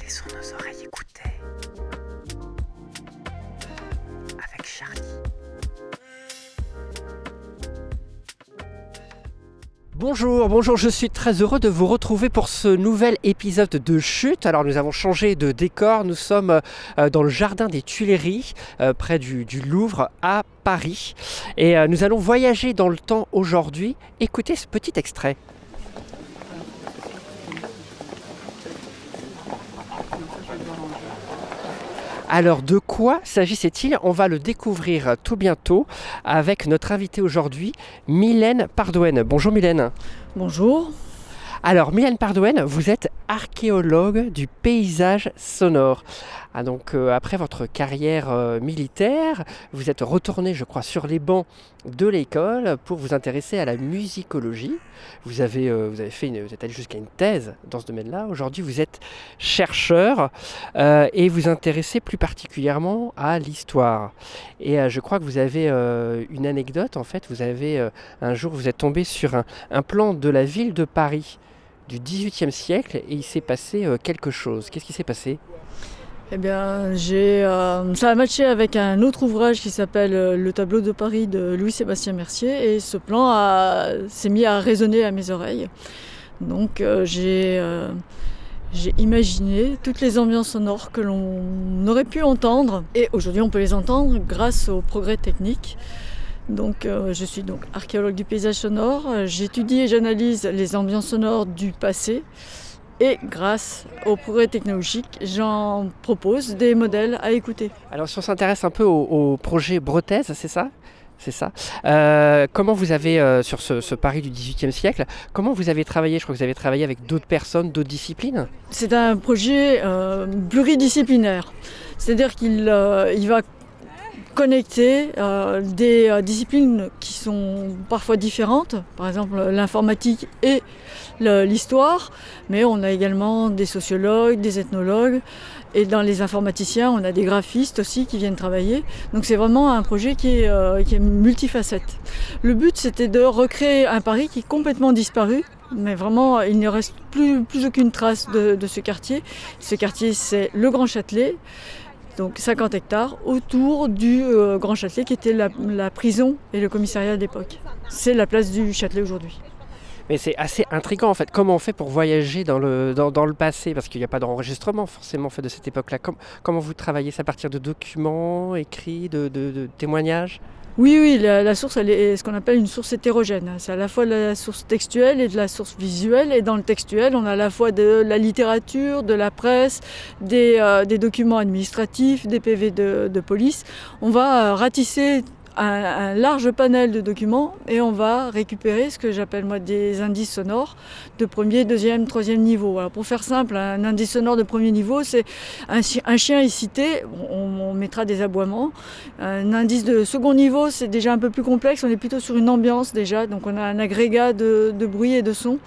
Laissons nos oreilles écouter. Bonjour, bonjour, je suis très heureux de vous retrouver pour ce nouvel épisode de Chute. Alors nous avons changé de décor, nous sommes euh, dans le jardin des Tuileries, euh, près du, du Louvre à Paris. Et euh, nous allons voyager dans le temps aujourd'hui. Écoutez ce petit extrait. Alors de quoi s'agissait-il? On va le découvrir tout bientôt avec notre invitée aujourd'hui, Mylène Pardouenne. Bonjour Mylène. Bonjour. Alors Mylène Pardouenne, vous êtes archéologue du paysage sonore. Ah, donc euh, après votre carrière euh, militaire, vous êtes retourné, je crois, sur les bancs de l'école pour vous intéresser à la musicologie. Vous avez, euh, vous avez fait, une, vous êtes allé jusqu'à une thèse dans ce domaine-là. Aujourd'hui, vous êtes chercheur et vous intéressez plus particulièrement à l'histoire. Et je crois que vous avez une anecdote. En fait, vous avez un jour, vous êtes tombé sur un plan de la ville de Paris du XVIIIe siècle et il s'est passé euh, quelque chose. Qu'est-ce qui s'est passé? Eh bien, j'ai, euh, ça a matché avec un autre ouvrage qui s'appelle euh, Le tableau de Paris de Louis-Sébastien Mercier et ce plan a- s'est mis à résonner à mes oreilles. Donc j'ai, j'ai imaginé toutes les ambiances sonores que l'on aurait pu entendre et aujourd'hui on peut les entendre grâce au progrès technique. Donc, euh, je suis donc archéologue du paysage sonore. Euh, J'étudie et j'analyse les ambiances sonores du passé. Et grâce au progrès technologique, j'en propose des modèles à écouter. Alors, si on s'intéresse un peu au, au projet Bretaise, c'est ça? C'est ça. Euh, comment vous avez, euh, sur ce, ce Paris du XVIIIe siècle, comment vous avez travaillé? Je crois que vous avez travaillé avec d'autres personnes, d'autres disciplines C'est un projet euh, pluridisciplinaire. C'est-à-dire qu'il il va connecter euh, des euh, disciplines qui sont parfois différentes, par exemple l'informatique et l'histoire, mais on a également des sociologues, des ethnologues, et dans les informaticiens, on a des graphistes aussi qui viennent travailler. Donc c'est vraiment un projet qui est, euh, multifacette. Le but, c'était de recréer un Paris qui est complètement disparu, mais vraiment, il ne reste plus, aucune trace de ce quartier. Ce quartier, c'est le Grand Châtelet, donc 50 hectares, autour du euh, Grand Châtelet, qui était la, la prison et le commissariat d'époque. C'est la place du Châtelet aujourd'hui. Mais c'est assez intriguant en fait. Comment on fait pour voyager dans le, passé? Parce qu'il n'y a pas d'enregistrement forcément fait de cette époque-là. Com- comment vous travaillez ça? À partir de documents écrits, de, témoignages? Oui, oui, la, source, est ce qu'on appelle une source hétérogène. C'est à la fois la source textuelle et de la source visuelle. Et dans le textuel, on a à la fois de la littérature, de la presse, des, euh, documents administratifs, des PV de, de police. On va euh, ratisser un, large panel de documents et on va récupérer ce que j'appelle moi des indices sonores de premier, deuxième, troisième niveau. Alors pour faire simple, un indice sonore de premier niveau, c'est un, chi- un chien est cité, on, on mettra des aboiements. Un indice de second niveau, c'est déjà un peu plus complexe, on est plutôt sur une ambiance déjà, donc on a un agrégat de, de bruit et de son.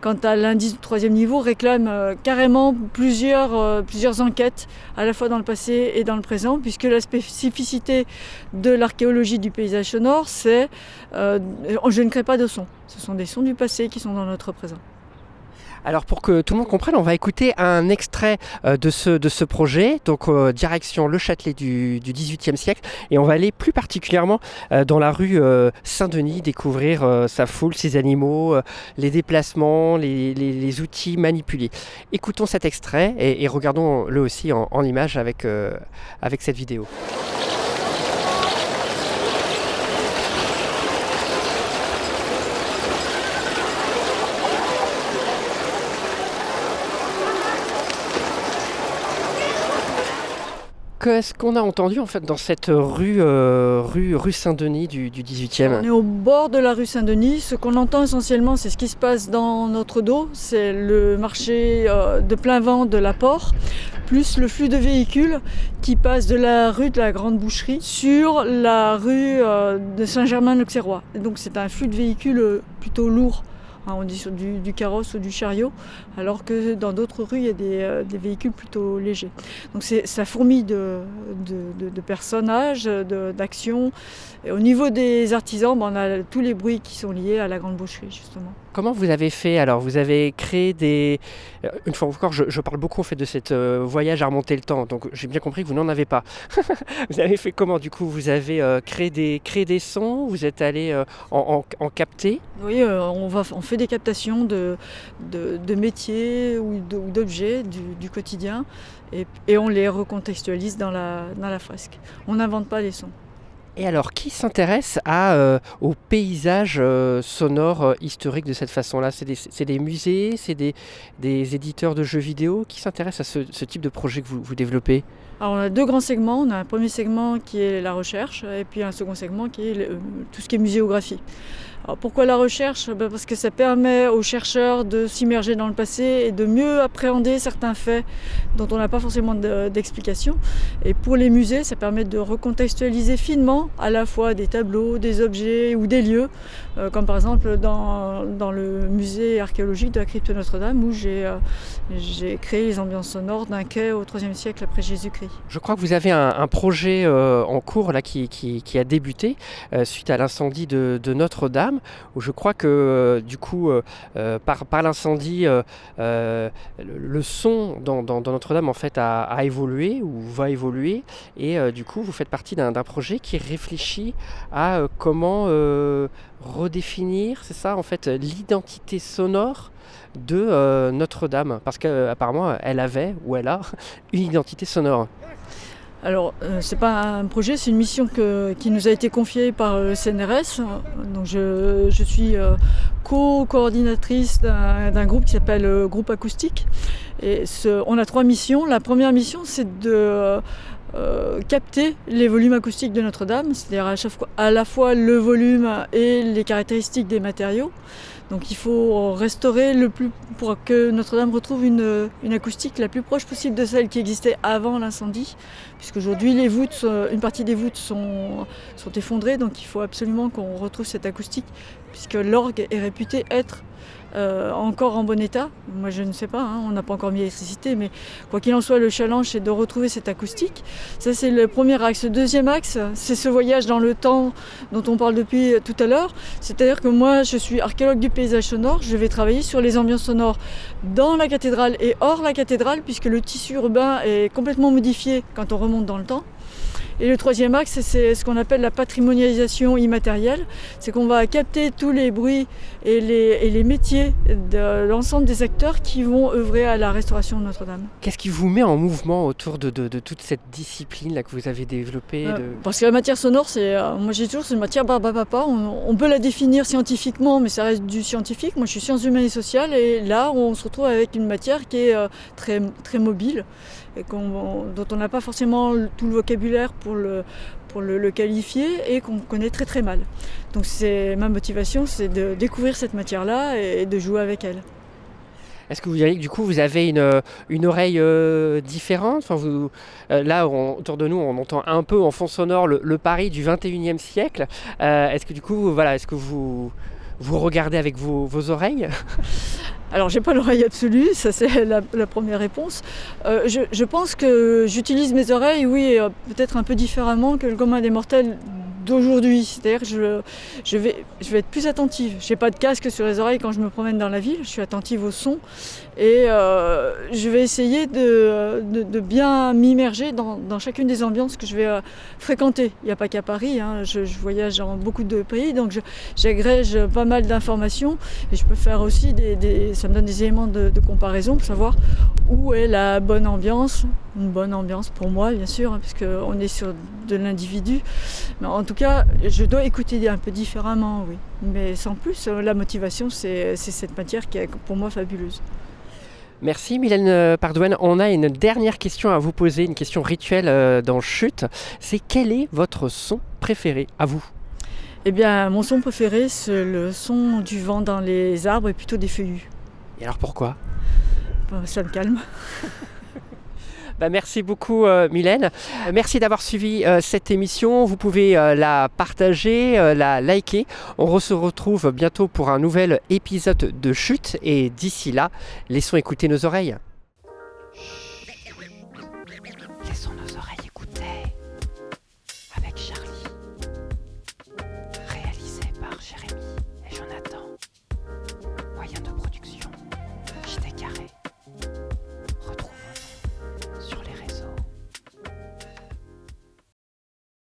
Quant à l'indice de troisième niveau, réclame euh, carrément plusieurs, euh, plusieurs enquêtes, à la fois dans le passé et dans le présent, puisque la spécificité de l'archéologie du paysage sonore, c'est euh, je ne crée pas de son. Ce sont des sons du passé qui sont dans notre présent. Alors pour que tout le monde comprenne, on va écouter un extrait euh, de, ce, de ce projet, donc euh, direction le Châtelet du, du XVIIIe siècle, et on va aller plus particulièrement dans la rue Saint-Denis, découvrir sa foule, ses animaux, les déplacements, les, outils manipulés. Écoutons cet extrait et, regardons-le aussi en, en image avec cette vidéo. Qu'est-ce qu'on a entendu en fait dans cette rue, euh, Saint-Denis du, du On 18e est au bord de la rue Saint-Denis. Ce qu'on entend essentiellement, c'est ce qui se passe dans notre dos. C'est le marché euh, de plein vent de la Port, plus le flux de véhicules qui passe de la rue de la Grande Boucherie sur la rue euh, de Saint-Germain-l'Auxerrois. Donc c'est un flux de véhicules plutôt lourd on dit sur du, carrosse ou du chariot, alors que dans d'autres rues, il y a des, euh, véhicules plutôt légers. Donc ça fourmille de, de, personnages, d'actions. Au niveau des artisans, ben, on a tous les bruits qui sont liés à la grande boucherie, justement. Comment vous avez fait Alors, vous avez créé des. Euh, une fois encore, je, parle beaucoup en fait de cet euh, voyage à remonter le temps. Donc, j'ai bien compris que vous n'en avez pas. vous avez fait comment Du coup, vous avez créé, des, créé des sons? Vous êtes allé en, en, capter? Oui, on, fait des captations de, de, métiers ou d'objets du, quotidien et, on les recontextualise dans la, dans la fresque. On n'invente pas les sons. Et alors, qui s'intéresse euh, au paysage euh, sonore euh, historique de cette façon-là? C'est des, musées, c'est des, éditeurs de jeux vidéo? Qui s'intéresse à ce, type de projet que vous développez? Alors on a deux grands segments. On a un premier segment qui est la recherche et puis un second segment qui est tout ce qui est muséographie pourquoi la recherche? Ben, Parce que ça permet aux chercheurs de s'immerger dans le passé et de mieux appréhender certains faits dont on n'a pas forcément d'explication. et pour les musées, ça permet de recontextualiser finement à la fois des tableaux, des objets ou des lieux, euh, comme par exemple dans, dans, le musée archéologique de la crypte Notre-Dame où j'ai euh, créé les ambiances sonores d'un quai au IIIe siècle après Jésus-Christ. Je crois que vous avez un, projet euh, en cours là, qui, a débuté suite à l'incendie de, Notre-Dame je crois que euh, du coup, euh, euh, par, l'incendie, le, son dans, Notre-Dame en fait a, évolué ou va évoluer, et du coup, vous faites partie d'un projet qui réfléchit à comment redéfinir, c'est ça en fait, l'identité sonore de Notre-Dame, parce qu'apparemment elle avait ou elle a une identité sonore. Alors, euh, ce n'est pas un projet, c'est une mission qui nous a été confiée par le CNRS. Donc, je, suis euh, co-coordinatrice d'un groupe qui s'appelle euh, Groupe Acoustique. Et on a trois missions. La première mission, c'est de capter les volumes acoustiques de Notre-Dame, c'est-à-dire à, à la fois le volume et les caractéristiques des matériaux. Donc il faut restaurer le plus pour que Notre-Dame retrouve une, acoustique la plus proche possible de celle qui existait avant l'incendie, puisqu'aujourd'hui les voûtes, une partie des voûtes sont, sont effondrées, donc il faut absolument qu'on retrouve cette acoustique, puisque l'orgue est réputé être euh, encore en bon état. Moi, je ne sais pas, hein, on n'a pas encore mis l'électricité, mais quoi qu'il en soit, le challenge, c'est de retrouver cette acoustique. Ça, c'est le premier axe. Le deuxième axe, c'est ce voyage dans le temps dont on parle depuis tout à l'heure. C'est-à-dire que moi, je suis archéologue du paysage sonore. Je vais travailler sur les ambiances sonores dans la cathédrale et hors la cathédrale, puisque le tissu urbain est complètement modifié quand on remonte dans le temps. Et le troisième axe, c'est ce qu'on appelle la patrimonialisation immatérielle. C'est qu'on va capter tous les bruits et les, métiers de l'ensemble des acteurs qui vont œuvrer à la restauration de Notre-Dame. Qu'est-ce qui vous met en mouvement autour de, toute cette discipline là que vous avez développée euh, Parce que la matière sonore, c'est, euh, moi j'ai toujours, c'est une matière barbapapa. On, on peut la définir scientifiquement, mais ça reste du scientifique. Moi je suis sciences humaines et sociales et là on se retrouve avec une matière qui est euh, très, très mobile et dont on n'a pas forcément tout le vocabulaire pour le, pour le, qualifier et qu'on connaît très très mal. Donc c'est ma motivation, c'est de découvrir cette matière-là et de jouer avec elle. Est-ce que vous diriez que du coup vous avez une, une oreille euh, différente? Enfin, vous, euh, Là, autour de nous, on entend un peu en fond sonore le, Paris du 21e siècle. Euh, est-ce que du coup, voilà, est-ce que vous, vous regardez avec vos, vos oreilles? Alors j'ai pas l'oreille absolue, ça c'est la, première réponse. Euh, je, je, pense que j'utilise mes oreilles, oui, euh, peut-être un peu différemment que le commun des mortels d'aujourd'hui. C'est-à-dire je, je, vais, être plus attentive. Je n'ai pas de casque sur les oreilles quand je me promène dans la ville, je suis attentive au son et euh, je vais essayer de, bien m'immerger dans, chacune des ambiances que je vais euh, fréquenter. Il n'y a pas qu'à Paris, hein. je, voyage dans beaucoup de pays, donc j'agrège pas mal d'informations et je peux faire aussi des, ça me donne des éléments de comparaison pour savoir où est la bonne ambiance, une bonne ambiance pour moi bien sûr, hein, puisqu'on est sur de l'individu. Mais en tout cas, je dois écouter un peu différemment, oui. Mais sans plus, euh, la motivation, c'est cette matière qui est pour moi fabuleuse. Merci Mylène Pardouane. On a une dernière question à vous poser, une question rituelle euh, dans Chute. C'est quel est votre son préféré à vous? Eh bien, mon son préféré, c'est le son du vent dans les arbres et plutôt des feuillus. Et alors pourquoi? Ça me calme. Bah, merci beaucoup euh, Mylène. Merci d'avoir suivi euh, cette émission. Vous pouvez euh, la partager, la liker. On se retrouve bientôt pour un nouvel épisode de Chute et d'ici là, laissons écouter nos oreilles.